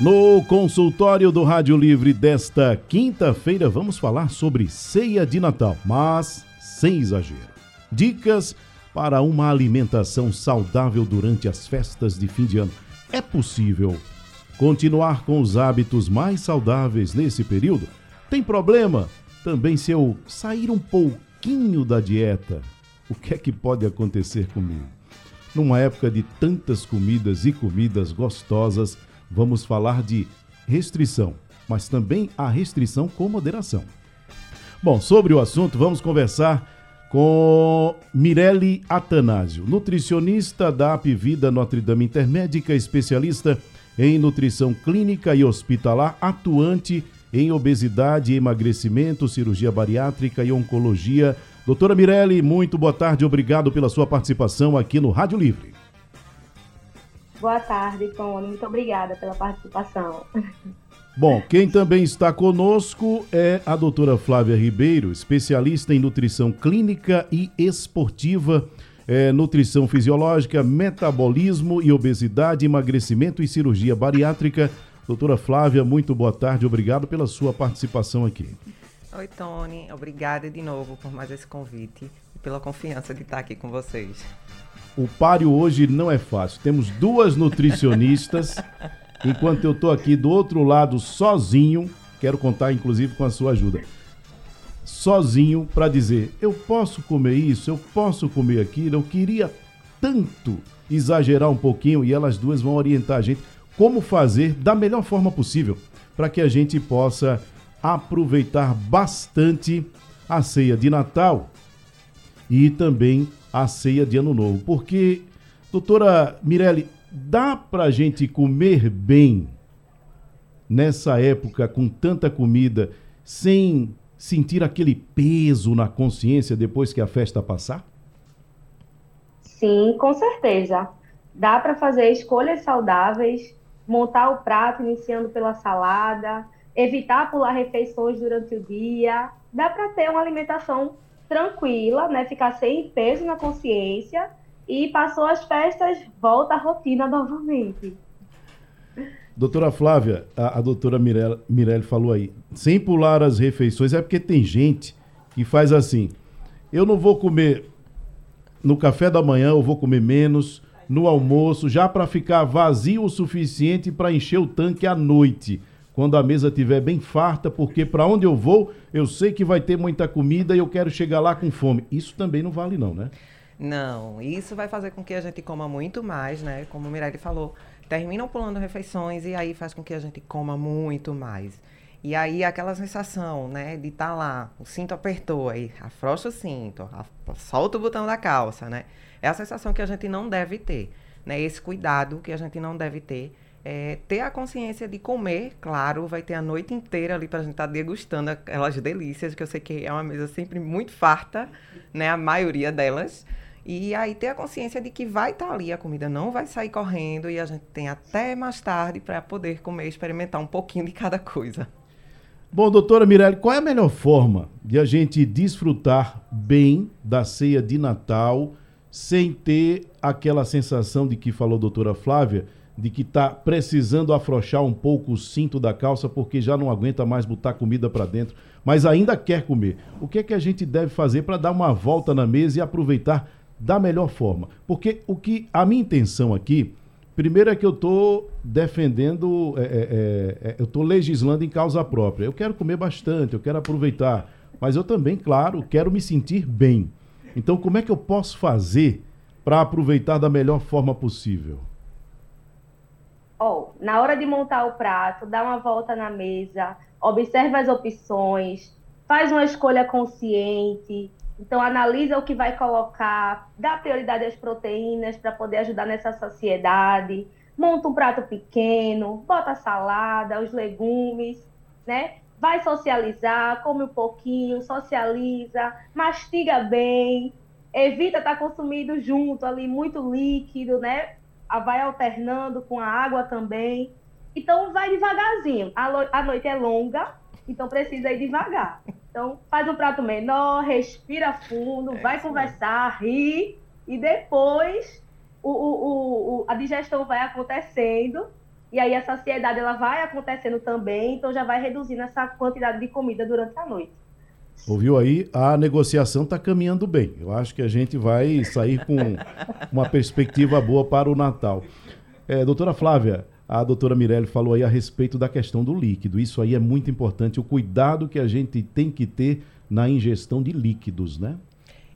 No consultório do Rádio Livre desta quinta-feira, vamos falar sobre ceia de Natal, mas sem exagero. Dicas para uma alimentação saudável durante as festas de fim de ano. É possível continuar com os hábitos mais saudáveis nesse período? Tem problema também se eu sair um pouquinho da dieta? O que é que pode acontecer comigo? Numa época de tantas comidas e comidas gostosas, vamos falar de restrição, mas também a restrição com moderação. Bom, sobre o assunto, vamos conversar com Mirelle Atanásio, nutricionista da Apivida Notre Dame Intermédica, especialista em nutrição clínica e hospitalar, atuante em obesidade, emagrecimento, cirurgia bariátrica e oncologia. Doutora Mirelle, muito boa tarde, obrigado pela sua participação aqui no Rádio Livre. Boa tarde, Tony. Muito obrigada pela participação. Bom, quem também está conosco é a doutora Flávia Ribeiro, especialista em nutrição clínica e esportiva, é, nutrição fisiológica, metabolismo e obesidade, emagrecimento e cirurgia bariátrica. Doutora Flávia, muito boa tarde, obrigado pela sua participação aqui. Oi, Tony. Obrigada de novo por mais esse convite e pela confiança de estar aqui com vocês. O páreo hoje não é fácil. Temos duas nutricionistas, enquanto eu estou aqui do outro lado sozinho. Quero contar, inclusive, com a sua ajuda. Sozinho para dizer: eu posso comer isso, eu posso comer aquilo. Eu queria tanto exagerar um pouquinho e elas duas vão orientar a gente como fazer da melhor forma possível para que a gente possa aproveitar bastante a ceia de Natal e também a ceia de Ano Novo. Porque, doutora Mirelle, dá para a gente comer bem nessa época com tanta comida sem sentir aquele peso na consciência depois que a festa passar? Sim, com certeza. Dá para fazer escolhas saudáveis, montar o prato iniciando pela salada, evitar pular refeições durante o dia. Dá para ter uma alimentação tranquila, né? Ficar sem peso na consciência e passou as festas, volta à rotina novamente. Doutora Flávia, a, a doutora Mirelle, Mirelle falou aí, sem pular as refeições, é porque tem gente que faz assim, eu não vou comer no café da manhã, eu vou comer menos, no almoço, já para ficar vazio o suficiente para encher o tanque à noite quando a mesa estiver bem farta, porque para onde eu vou, eu sei que vai ter muita comida e eu quero chegar lá com fome. Isso também não vale não, né? Não, isso vai fazer com que a gente coma muito mais, né? Como o Mirelle falou, terminam pulando refeições e aí faz com que a gente coma muito mais. E aí aquela sensação, né, de estar tá lá, o cinto apertou, aí afrouxa o cinto, solta o botão da calça, né? É a sensação que a gente não deve ter, né? Esse cuidado que a gente não deve ter é, ter a consciência de comer, claro, vai ter a noite inteira ali para a gente estar tá degustando aquelas delícias, que eu sei que é uma mesa sempre muito farta, né? A maioria delas. E aí ter a consciência de que vai estar tá ali, a comida não vai sair correndo e a gente tem até mais tarde para poder comer, experimentar um pouquinho de cada coisa. Bom, doutora Mirelle, qual é a melhor forma de a gente desfrutar bem da ceia de Natal sem ter aquela sensação de que falou a doutora Flávia, de que está precisando afrouxar um pouco o cinto da calça porque já não aguenta mais botar comida para dentro, mas ainda quer comer. O que é que a gente deve fazer para dar uma volta na mesa e aproveitar da melhor forma? Porque o que a minha intenção aqui, primeiro é que eu estou defendendo, é, é, é, é eu estou legislando em causa própria. Eu quero comer bastante, eu quero aproveitar, mas eu também, claro, quero me sentir bem. Então, como é que eu posso fazer para aproveitar da melhor forma possível? oh, na hora de montar o prato, dá uma volta na mesa, observa as opções, faz uma escolha consciente, então analisa o que vai colocar, dá prioridade às proteínas para poder ajudar nessa saciedade, monta um prato pequeno, bota a salada, os legumes, né? Vai socializar, come um pouquinho, socializa, mastiga bem, evita estar tá consumindo junto ali muito líquido, né? Vai alternando com a água também. Então vai devagarzinho. A, noite é longa, então precisa ir devagar. Então faz um prato menor, respira fundo, é vai conversar, ri e depois o, o, o, a digestão vai acontecendo e aí a saciedade ela vai acontecendo também, então já vai reduzindo essa quantidade de comida durante a noite. Ouviu aí? A negociação está caminhando bem. Eu acho que a gente vai sair com uma perspectiva boa para o Natal. É, doutora Flávia, a doutora Mirelle falou aí a respeito da questão do líquido. Isso aí é muito importante, o cuidado que a gente tem que ter na ingestão de líquidos, né?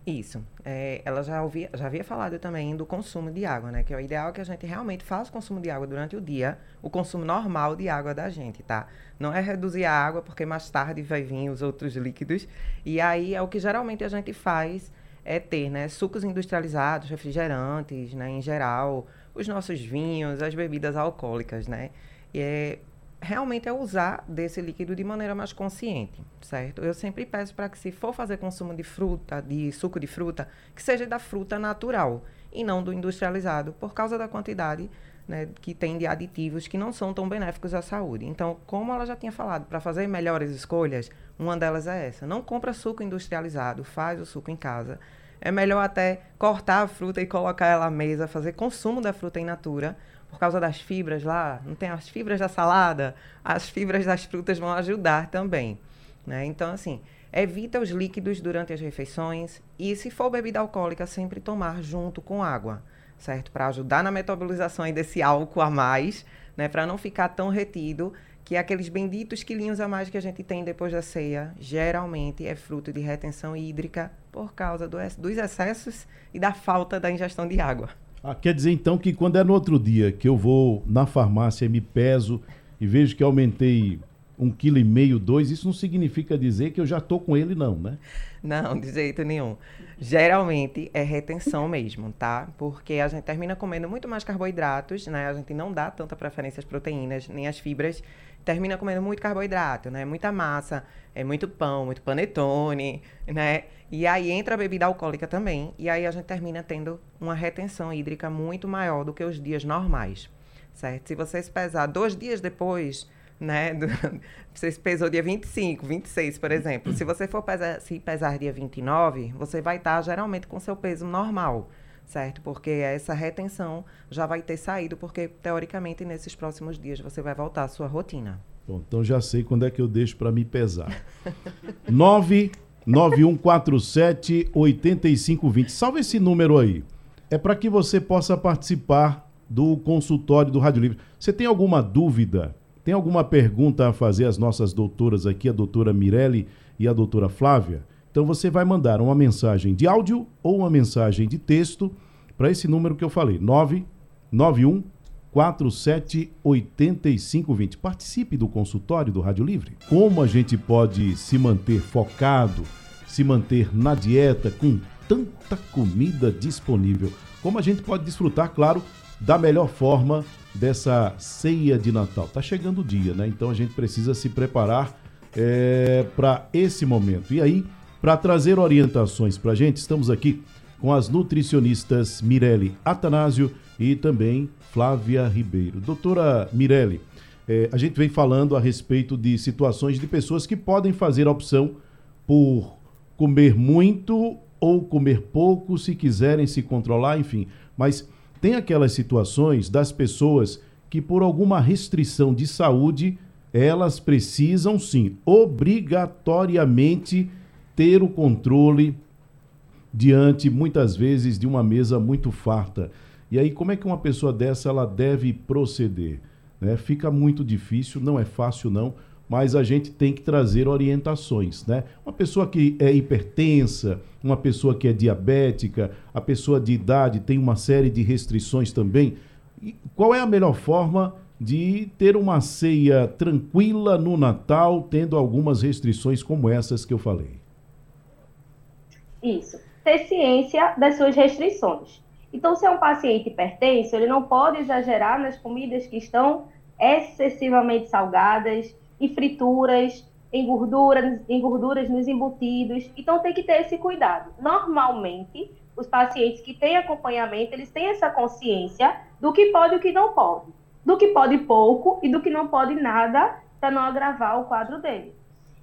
Isso. É, ela já, ouvia, já havia falado também do consumo de água, né? Que é o ideal que a gente realmente faça o consumo de água durante o dia, o consumo normal de água da gente, tá? Não é reduzir a água, porque mais tarde vai vir os outros líquidos. E aí é o que geralmente a gente faz é ter, né? Sucos industrializados, refrigerantes, né? Em geral, os nossos vinhos, as bebidas alcoólicas, né? E é, realmente é usar desse líquido de maneira mais consciente, certo? Eu sempre peço para que se for fazer consumo de fruta, de suco de fruta, que seja da fruta natural e não do industrializado, por causa da quantidade né, que tem de aditivos que não são tão benéficos à saúde. Então, como ela já tinha falado, para fazer melhores escolhas, uma delas é essa. Não compra suco industrializado, faz o suco em casa. É melhor até cortar a fruta e colocar ela à mesa, fazer consumo da fruta in natura, por causa das fibras lá, não tem as fibras da salada, as fibras das frutas vão ajudar também. Né? Então, assim, evita os líquidos durante as refeições e, se for bebida alcoólica, sempre tomar junto com água, certo? Para ajudar na metabolização desse álcool a mais, né? Para não ficar tão retido que aqueles benditos quilinhos a mais que a gente tem depois da ceia, geralmente é fruto de retenção hídrica por causa do, dos excessos e da falta da ingestão de água. Ah, quer dizer então que quando é no outro dia que eu vou na farmácia e me peso e vejo que aumentei um quilo e meio, dois, isso não significa dizer que eu já estou com ele, não, né? Não, de jeito nenhum. Geralmente é retenção mesmo, tá? Porque a gente termina comendo muito mais carboidratos, né? A gente não dá tanta preferência às proteínas, nem às fibras. Termina comendo muito carboidrato, né? Muita massa, é muito pão, muito panetone, né? E aí entra a bebida alcoólica também. E aí a gente termina tendo uma retenção hídrica muito maior do que os dias normais, certo? Se você se pesar dois dias depois né? Do, você pesou dia 25, 26, por exemplo. Se você for pesar, se pesar dia 29, você vai estar geralmente com seu peso normal, certo? Porque essa retenção já vai ter saído, porque teoricamente nesses próximos dias você vai voltar à sua rotina. Bom, então já sei quando é que eu deixo para me pesar. 99147 8520. Salve esse número aí. É para que você possa participar do consultório do Rádio Livre. Você tem alguma dúvida? Tem alguma pergunta a fazer às nossas doutoras aqui, a doutora Mirelle e a doutora Flávia? Então você vai mandar uma mensagem de áudio ou uma mensagem de texto para esse número que eu falei, 991 478520. Participe do consultório do Rádio Livre. Como a gente pode se manter focado, se manter na dieta com tanta comida disponível? Como a gente pode desfrutar, claro, da melhor forma dessa ceia de Natal. Tá chegando o dia, né? Então a gente precisa se preparar é, para esse momento. E aí, para trazer orientações para a gente, estamos aqui com as nutricionistas Mirelle Atanásio e também Flávia Ribeiro. Doutora Mirelle, é, a gente vem falando a respeito de situações de pessoas que podem fazer a opção por comer muito ou comer pouco, se quiserem se controlar, enfim. Mas tem aquelas situações das pessoas que, por alguma restrição de saúde, elas precisam sim, obrigatoriamente, ter o controle diante, muitas vezes, de uma mesa muito farta. E aí, como é que uma pessoa dessa ela deve proceder? Né? Fica muito difícil, não é fácil não, mas a gente tem que trazer orientações, né? Uma pessoa que é hipertensa, uma pessoa que é diabética, a pessoa de idade tem uma série de restrições também. E qual é a melhor forma de ter uma ceia tranquila no Natal, tendo algumas restrições como essas que eu falei? Isso. Ter ciência das suas restrições. Então, se é um paciente hipertenso, ele não pode exagerar nas comidas que estão excessivamente salgadas, e frituras, em gorduras, em gorduras nos embutidos. Então tem que ter esse cuidado. Normalmente, os pacientes que têm acompanhamento, eles têm essa consciência do que pode e o que não pode. Do que pode pouco e do que não pode nada para não agravar o quadro dele.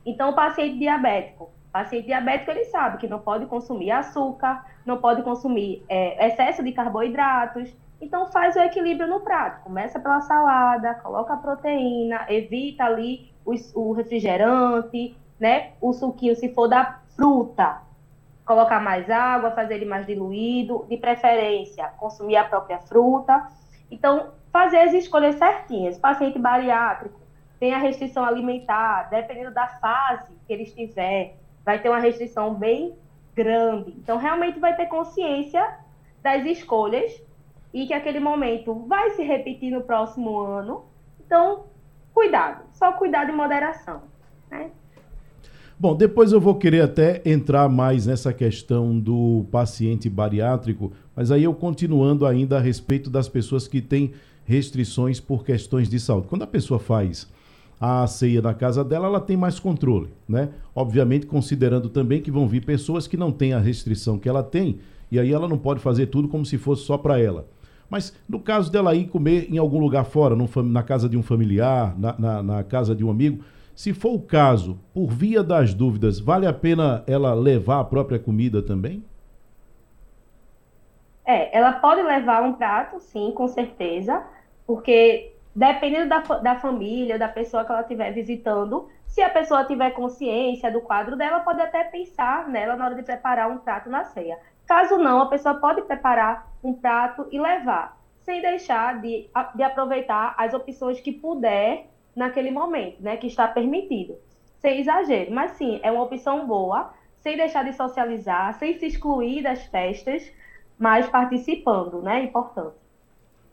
Então, o paciente diabético, paciente diabético ele sabe que não pode consumir açúcar, não pode consumir é, excesso de carboidratos. Então, faz o equilíbrio no prato. Começa pela salada, coloca a proteína, evita ali o, refrigerante, né? O suquinho, se for da fruta, colocar mais água, fazer ele mais diluído, de preferência, consumir a própria fruta. Então, fazer as escolhas certinhas. Paciente bariátrico tem a restrição alimentar, dependendo da fase que ele estiver, vai ter uma restrição bem grande. Então, realmente vai ter consciência das escolhas e que aquele momento vai se repetir no próximo ano. Então, cuidado, só cuidado e moderação. Né? Bom, depois eu vou querer até entrar mais nessa questão do paciente bariátrico, mas aí eu continuando ainda a respeito das pessoas que têm restrições por questões de saúde. Quando a pessoa faz a ceia na casa dela, ela tem mais controle, né? Obviamente, considerando também que vão vir pessoas que não têm a restrição que ela tem, e aí ela não pode fazer tudo como se fosse só para ela. Mas no caso dela ir comer em algum lugar fora, na casa de um familiar, na, na, na casa de um amigo, se for o caso, por via das dúvidas, vale a pena ela levar a própria comida também? É, ela pode levar um prato, sim, com certeza, porque dependendo da, da família, da pessoa que ela estiver visitando, se a pessoa tiver consciência do quadro dela, pode até pensar nela na hora de preparar um prato na ceia. Caso não, a pessoa pode preparar um prato e levar, sem deixar de, de aproveitar as opções que puder naquele momento, né, que está permitido. Sem exagero, mas sim, é uma opção boa, sem deixar de socializar, sem se excluir das festas, mas participando, né, é importante.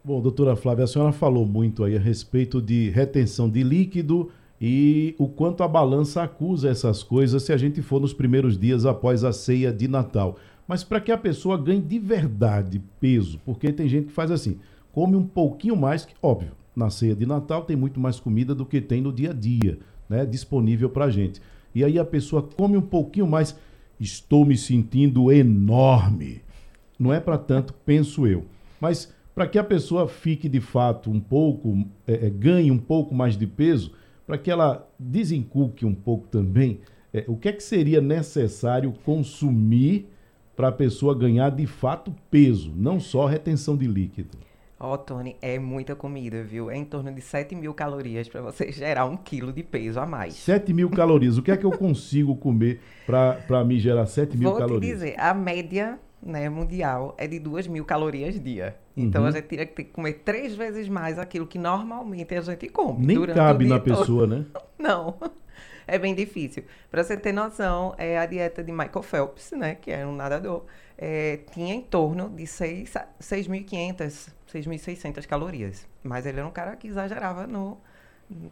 Bom, doutora Flávia, a senhora falou muito aí a respeito de retenção de líquido e o quanto a balança acusa essas coisas se a gente for nos primeiros dias após a ceia de Natal. Mas para que a pessoa ganhe de verdade peso, porque tem gente que faz assim, come um pouquinho mais, que óbvio, na ceia de Natal tem muito mais comida do que tem no dia a dia, né, disponível para gente. E aí a pessoa come um pouquinho mais, estou me sentindo enorme. Não é para tanto, penso eu. Mas para que a pessoa fique de fato um pouco, é, é, ganhe um pouco mais de peso, para que ela desenculque um pouco também, é, o que é que seria necessário consumir para a pessoa ganhar de fato peso, não só retenção de líquido? Ó, oh, Tony, é muita comida, viu? É em torno de 7 mil calorias para você gerar um quilo de peso a mais. 7 mil calorias. O que é que eu consigo comer para me gerar 7 mil Vou calorias? Vou te dizer, a média né, mundial é de 2 mil calorias dia. Então uhum. a gente teria que comer três vezes mais aquilo que normalmente a gente come. Nem cabe na todo. pessoa, né? Não. É bem difícil. Para você ter noção, é a dieta de Michael Phelps, né, que era um nadador, é, tinha em torno de 6.500, 6.600 calorias. Mas ele era um cara que exagerava no,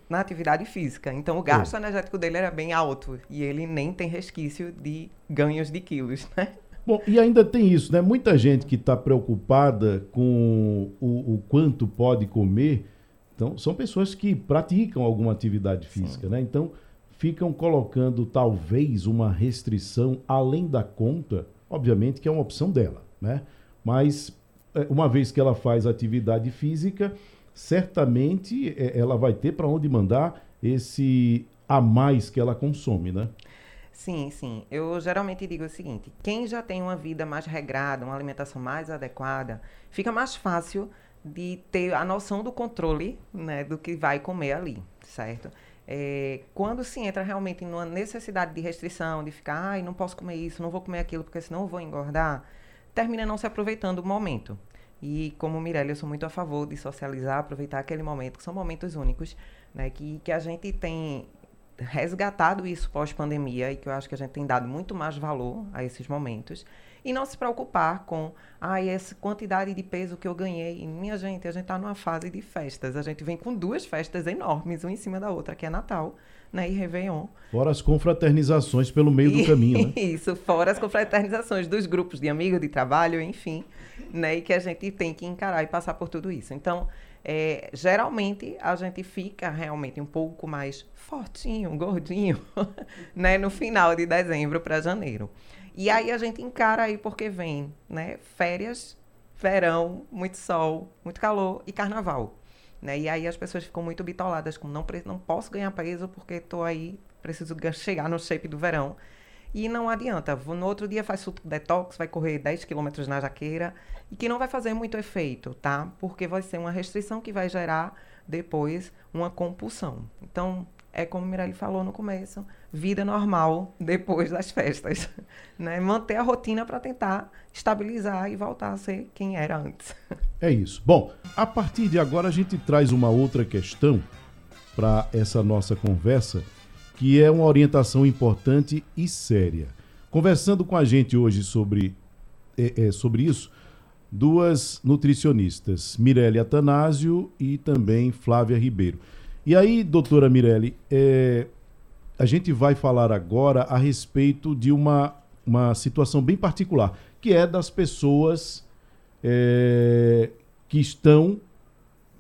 na atividade física. Então o gasto é. energético dele era bem alto e ele nem tem resquício de ganhos de quilos, né? Bom, e ainda tem isso, né? Muita gente que está preocupada com o, o, quanto pode comer, então são pessoas que praticam alguma atividade física, Sim. né? Então ficam colocando talvez uma restrição além da conta Obviamente que é uma opção dela, né? Mas é, uma vez que ela faz atividade física, certamente é, ela vai ter para onde mandar esse a mais que ela consome, né? Sim, sim. Eu geralmente digo o seguinte: quem já tem uma vida mais regrada, uma alimentação mais adequada, fica mais fácil de ter a noção do controle né, do que vai comer ali, certo? É, quando se entra realmente numa necessidade de restrição, de ficar, ai, não posso comer isso, não vou comer aquilo, porque senão eu vou engordar, termina não se aproveitando o momento. E como Mirella, eu sou muito a favor de socializar, aproveitar aquele momento, que são momentos únicos, né, que, que a gente tem resgatado isso pós-pandemia e que eu acho que a gente tem dado muito mais valor a esses momentos e não se preocupar com ah, essa quantidade de peso que eu ganhei. E, minha gente, a gente está numa fase de festas. A gente vem com duas festas enormes, uma em cima da outra, que é Natal né, e Réveillon. Fora as confraternizações pelo meio do caminho, né? Isso, fora as confraternizações dos grupos de amigos, de trabalho, enfim, né? E que a gente tem que encarar e passar por tudo isso. Então, é, geralmente a gente fica realmente um pouco mais fortinho, gordinho, né, no final de dezembro para janeiro. E aí a gente encara aí porque vem, né, férias, verão, muito sol, muito calor e carnaval. Né? E aí as pessoas ficam muito bitoladas com não, não posso ganhar peso porque estou aí, preciso chegar no shape do verão. E não adianta. No outro dia faz suco detox, vai correr 10 quilômetros na jaqueira e que não vai fazer muito efeito, tá? Porque vai ser uma restrição que vai gerar depois uma compulsão. Então, é como Mirelle falou no começo, vida normal depois das festas, né? Manter a rotina para tentar estabilizar e voltar a ser quem era antes. É isso. Bom, a partir de agora a gente traz uma outra questão para essa nossa conversa, que é uma orientação importante e séria. Conversando com a gente hoje sobre, é, é, sobre isso, duas nutricionistas, Mirelle Atanásio e também Flávia Ribeiro. E aí, doutora Mirelle, é, a gente vai falar agora a respeito de uma, uma situação bem particular, que é das pessoas é, que estão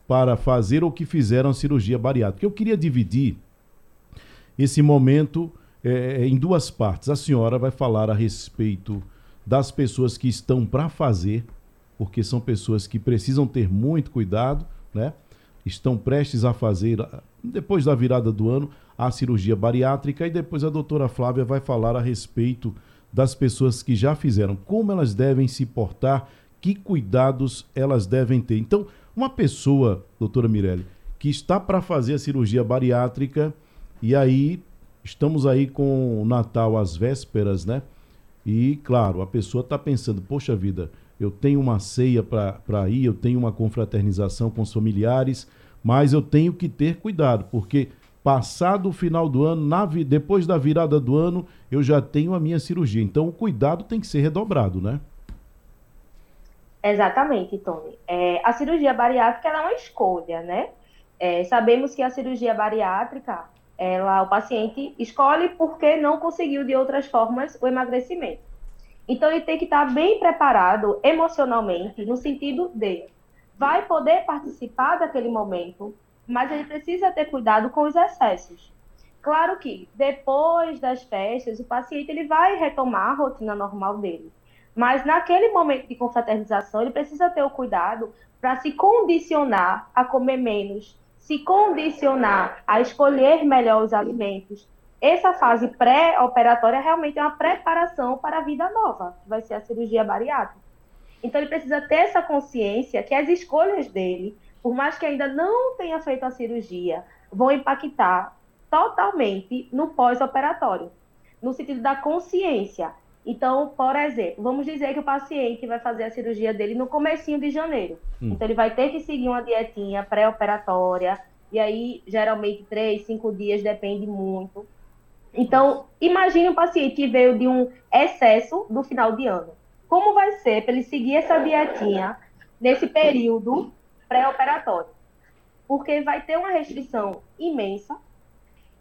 para fazer ou que fizeram cirurgia bariátrica. Eu queria dividir esse momento é, em duas partes. A senhora vai falar a respeito das pessoas que estão para fazer, porque são pessoas que precisam ter muito cuidado, né? estão prestes a fazer, depois da virada do ano, a cirurgia bariátrica e depois a doutora Flávia vai falar a respeito das pessoas que já fizeram, como elas devem se portar, que cuidados elas devem ter. Então, uma pessoa, doutora Mirelli, que está para fazer a cirurgia bariátrica e aí estamos aí com o Natal às vésperas, né? E, claro, a pessoa está pensando, poxa vida, eu tenho uma ceia para ir, eu tenho uma confraternização com os familiares, mas eu tenho que ter cuidado, porque passado o final do ano, na, depois da virada do ano, eu já tenho a minha cirurgia. Então o cuidado tem que ser redobrado, né? Exatamente, Tony. É, a cirurgia bariátrica é uma escolha, né? É, sabemos que a cirurgia bariátrica, ela, o paciente escolhe porque não conseguiu de outras formas o emagrecimento. Então, ele tem que estar bem preparado emocionalmente, no sentido de vai poder participar daquele momento, mas ele precisa ter cuidado com os excessos. Claro que depois das festas, o paciente ele vai retomar a rotina normal dele. Mas naquele momento de confraternização, ele precisa ter o cuidado para se condicionar a comer menos, se condicionar a escolher melhor os alimentos, essa fase pré-operatória realmente é uma preparação para a vida nova, que vai ser a cirurgia bariátrica. Então, ele precisa ter essa consciência que as escolhas dele, por mais que ainda não tenha feito a cirurgia, vão impactar totalmente no pós-operatório, no sentido da consciência. Então, por exemplo, vamos dizer que o paciente vai fazer a cirurgia dele no comecinho de janeiro. Hum. Então, ele vai ter que seguir uma dietinha pré-operatória, e aí, geralmente, três, cinco dias, depende muito. Então, imagine um paciente que veio de um excesso do final de ano. Como vai ser para ele seguir essa dietinha nesse período pré-operatório? Porque vai ter uma restrição imensa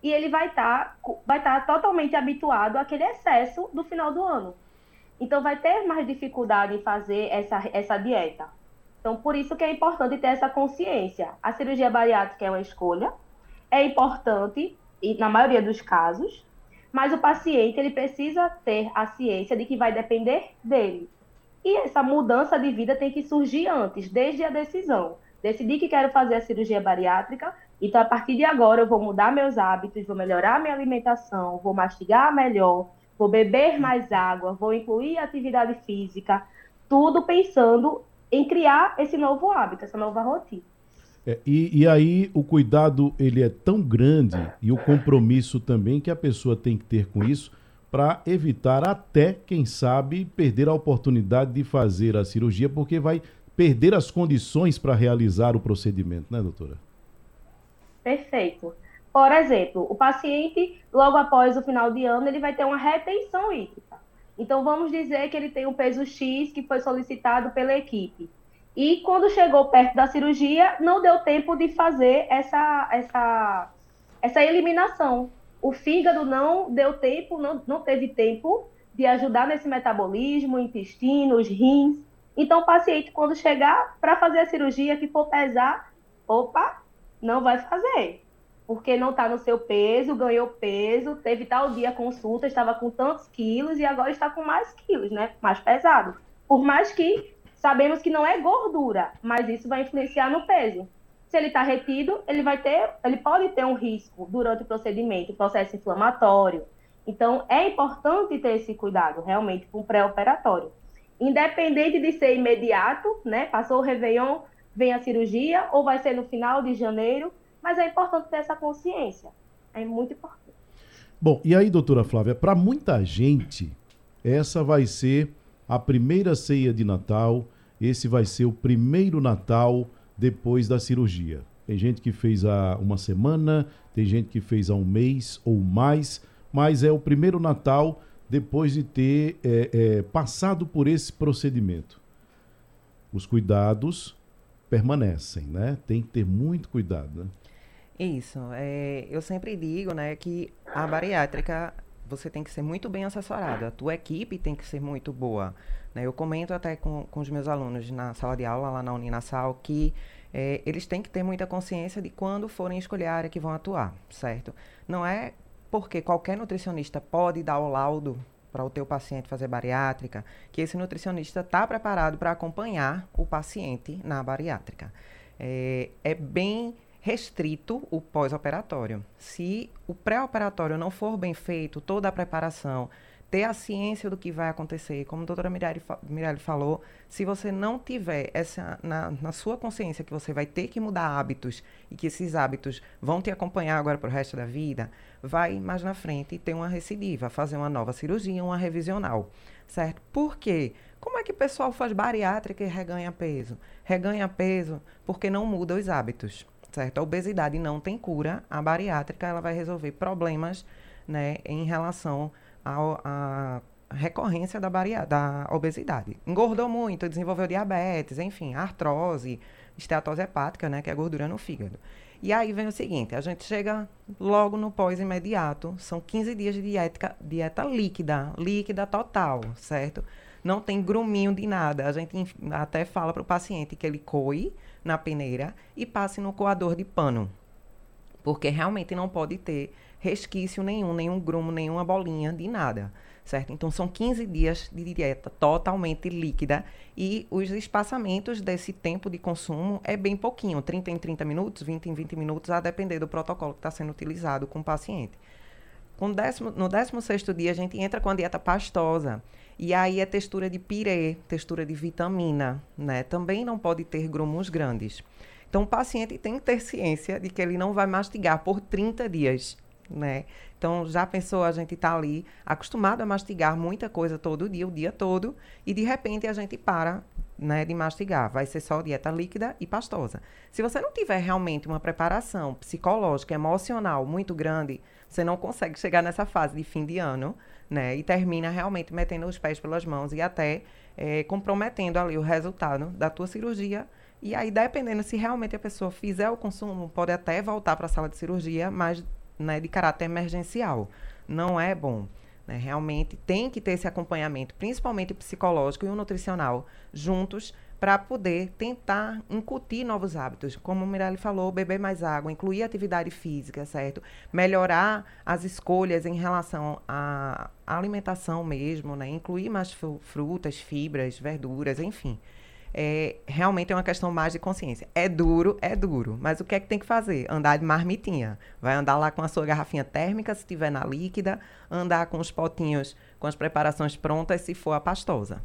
e ele vai estar tá, vai tá totalmente habituado àquele excesso do final do ano. Então, vai ter mais dificuldade em fazer essa, essa dieta. Então, por isso que é importante ter essa consciência. A cirurgia bariátrica é uma escolha, é importante e na maioria dos casos, mas o paciente ele precisa ter a ciência de que vai depender dele. E essa mudança de vida tem que surgir antes, desde a decisão. Decidi que quero fazer a cirurgia bariátrica, então a partir de agora eu vou mudar meus hábitos, vou melhorar minha alimentação, vou mastigar melhor, vou beber mais água, vou incluir atividade física, tudo pensando em criar esse novo hábito, essa nova rotina. É, e, e, aí o cuidado ele é tão grande e o compromisso também que a pessoa tem que ter com isso para evitar até, quem sabe, perder a oportunidade de fazer a cirurgia, porque vai perder as condições para realizar o procedimento, né, doutora? Perfeito. Por exemplo, o paciente, logo após o final de ano, ele vai ter uma retenção hídrica. Então, vamos dizer que ele tem um peso X que foi solicitado pela equipe. E quando chegou perto da cirurgia, não deu tempo de fazer essa, essa, essa eliminação. O fígado não deu tempo, não, não teve tempo de ajudar nesse metabolismo, intestino, os rins. Então, o paciente, quando chegar para fazer a cirurgia, que for pesar, opa, não vai fazer. Porque não está no seu peso, ganhou peso, teve tal dia consulta, estava com tantos quilos e agora está com mais quilos, né? Mais pesado. Por mais que sabemos que não é gordura, mas isso vai influenciar no peso. Se ele está retido, ele vai ter, ele pode ter um risco durante o procedimento, processo inflamatório. Então, é importante ter esse cuidado, realmente, com o pré-operatório. Independente de ser imediato, né? Passou o Réveillon, vem a cirurgia, ou vai ser no final de janeiro, mas é importante ter essa consciência. É muito importante. Bom, e aí, doutora Flávia, para muita gente, essa vai ser a primeira ceia de Natal, esse vai ser o primeiro Natal depois da cirurgia. Tem gente que fez há uma semana, tem gente que fez há um mês ou mais, mas é o primeiro Natal depois de ter é, é, passado por esse procedimento. Os cuidados permanecem, né? Tem que ter muito cuidado, né? Isso. É, eu sempre digo, né, que a bariátrica você tem que ser muito bem assessorado. A tua equipe tem que ser muito boa. Né? Eu comento até com, com os meus alunos na sala de aula, lá na Uninasal, que é, eles têm que ter muita consciência de quando forem escolher a área que vão atuar, certo? Não é porque qualquer nutricionista pode dar o laudo para o teu paciente fazer bariátrica, que esse nutricionista está preparado para acompanhar o paciente na bariátrica. É, é bem restrito o pós-operatório. Se o pré-operatório não for bem feito, toda a preparação, ter a ciência do que vai acontecer, como a doutora Mirelle falou, se você não tiver essa na, na, sua consciência que você vai ter que mudar hábitos e que esses hábitos vão te acompanhar agora para o resto da vida, vai mais na frente ter uma recidiva, fazer uma nova cirurgia, uma revisional, certo? Por quê? Como é que o pessoal faz bariátrica e reganha peso? Reganha peso porque não muda os hábitos, certo? A obesidade não tem cura, a bariátrica ela vai resolver problemas, né, em relação a, a recorrência da, baria, da obesidade. Engordou muito, desenvolveu diabetes, enfim, artrose, esteatose hepática, né, que é gordura no fígado. E aí vem o seguinte, a gente chega logo no pós-imediato, são 15 dias de dieta, dieta líquida, líquida total, certo? Não tem gruminho de nada. A gente até fala para o paciente que ele coe na peneira e passe no coador de pano. Porque realmente não pode ter resquício nenhum, nenhum grumo, nenhuma bolinha de nada, certo? Então são 15 dias de dieta totalmente líquida e os espaçamentos desse tempo de consumo é bem pouquinho, 30 em 30 minutos, 20 em 20 minutos, a depender do protocolo que está sendo utilizado com o paciente. Com décimo, no 16 dia, a gente entra com a dieta pastosa. E aí é textura de pirê, textura de vitamina, né? Também não pode ter grumos grandes. Então, o paciente tem que ter ciência de que ele não vai mastigar por 30 dias né? Então, já pensou a gente tá ali acostumado a mastigar muita coisa todo dia, o dia todo, e de repente a gente para né, de mastigar. Vai ser só dieta líquida e pastosa. Se você não tiver realmente uma preparação psicológica, emocional muito grande, você não consegue chegar nessa fase de fim de ano, né? E termina realmente metendo os pés pelas mãos e até é, comprometendo ali o resultado da tua cirurgia. E aí, dependendo se realmente a pessoa fizer o consumo, pode até voltar para a sala de cirurgia, mas né, de caráter emergencial. Não é bom. Né? Realmente tem que ter esse acompanhamento, principalmente psicológico e o nutricional, juntos para poder tentar incutir novos hábitos. Como o Mirelle falou, beber mais água, incluir atividade física, certo? Melhorar as escolhas em relação à alimentação mesmo, né? Incluir mais frutas, fibras, verduras, enfim é, realmente é uma questão mais de consciência. É duro, é duro. Mas o que é que tem que fazer? Andar de marmitinha. Vai andar lá com a sua garrafinha térmica, se tiver na líquida, andar com os potinhos com as preparações prontas, se for a pastosa.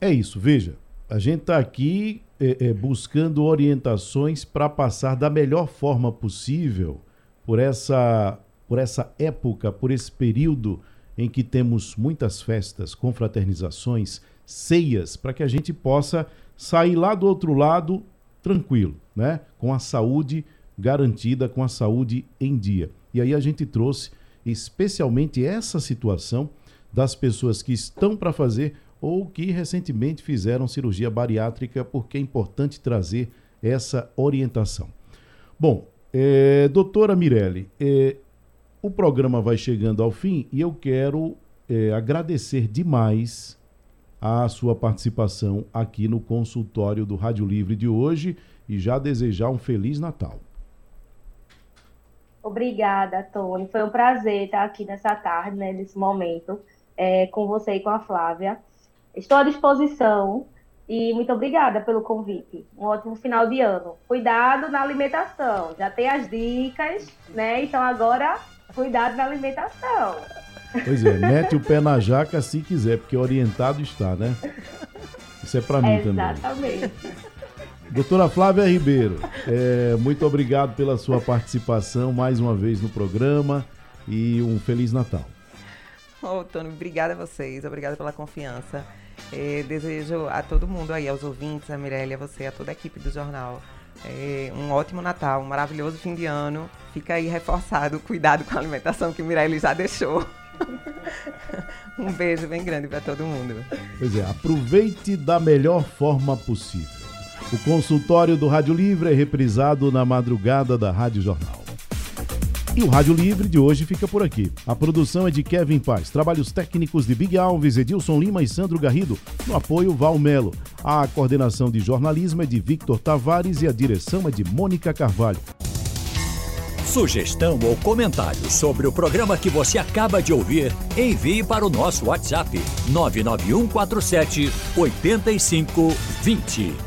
É isso, veja. A gente está aqui é, é, buscando orientações para passar da melhor forma possível por essa, por essa época, por esse período em que temos muitas festas, confraternizações, ceias, para que a gente possa sair lá do outro lado tranquilo, né? Com a saúde garantida, com a saúde em dia. E aí a gente trouxe especialmente essa situação das pessoas que estão para fazer ou que recentemente fizeram cirurgia bariátrica, porque é importante trazer essa orientação. Bom, é, doutora Mirelle, é, o programa vai chegando ao fim e eu quero é, agradecer demais a sua participação aqui no consultório do Rádio Livre de hoje e já desejar um Feliz Natal. Obrigada, Tony. Foi um prazer estar aqui nessa tarde, né, nesse momento, é, com você e com a Flávia. Estou à disposição e muito obrigada pelo convite. Um ótimo final de ano. Cuidado na alimentação. Já tem as dicas, né? Então agora, cuidado na alimentação. Pois é, mete o pé na jaca se quiser, porque orientado está, né? Isso é para mim Exatamente. também. Exatamente. Doutora Flávia Ribeiro, é, muito obrigado pela sua participação mais uma vez no programa e um Feliz Natal. Ô, oh, Tony, obrigada a vocês, obrigada pela confiança. É, desejo a todo mundo aí, aos ouvintes, a Mirelle, a você, a toda a equipe do jornal, é, um ótimo Natal, um maravilhoso fim de ano. Fica aí reforçado o cuidado com a alimentação que Mirelle já deixou. um beijo bem grande para todo mundo. Pois é, aproveite da melhor forma possível. O consultório do Rádio Livre é reprisado na madrugada da Rádio Jornal. E o Rádio Livre de hoje fica por aqui. A produção é de Kevin Paz, trabalhos técnicos de Big Alves, Edilson Lima e Sandro Garrido, no apoio Val Melo. A coordenação de jornalismo é de Victor Tavares e a direção é de Mônica Carvalho. Sugestão ou comentário sobre o programa que você acaba de ouvir, envie para o nosso WhatsApp 99147 8520.